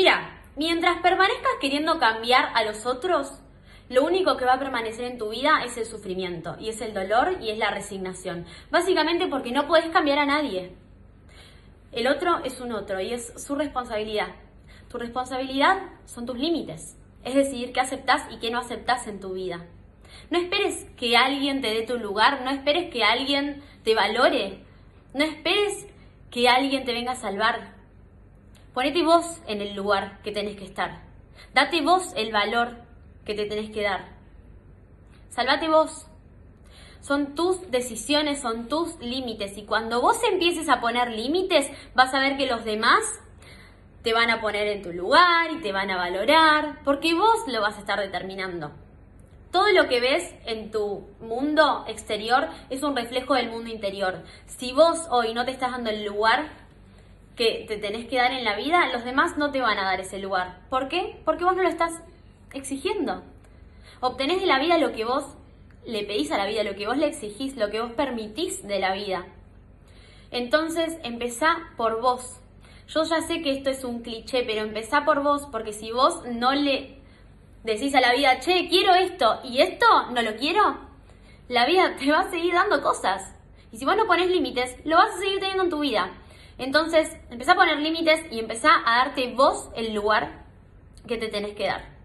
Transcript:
Mira, mientras permanezcas queriendo cambiar a los otros, lo único que va a permanecer en tu vida es el sufrimiento, y es el dolor, y es la resignación. Básicamente porque no puedes cambiar a nadie. El otro es un otro, y es su responsabilidad. Tu responsabilidad son tus límites, es decir, qué aceptás y qué no aceptás en tu vida. No esperes que alguien te dé tu lugar, no esperes que alguien te valore, no esperes que alguien te venga a salvar. Ponete vos en el lugar que tenés que estar. Date vos el valor que te tenés que dar. Salvate vos. Son tus decisiones, son tus límites. Y cuando vos empieces a poner límites, vas a ver que los demás te van a poner en tu lugar y te van a valorar, porque vos lo vas a estar determinando. Todo lo que ves en tu mundo exterior es un reflejo del mundo interior. Si vos hoy no te estás dando el lugar que te tenés que dar en la vida, los demás no te van a dar ese lugar. ¿Por qué? Porque vos no lo estás exigiendo. Obtenés de la vida lo que vos le pedís a la vida, lo que vos le exigís, lo que vos permitís de la vida. Entonces, empezá por vos. Yo ya sé que esto es un cliché, pero empezá por vos, porque si vos no le decís a la vida, che, quiero esto y esto no lo quiero, la vida te va a seguir dando cosas. Y si vos no pones límites, lo vas a seguir teniendo en tu vida. Entonces, empezá a poner límites y empezá a darte vos el lugar que te tenés que dar.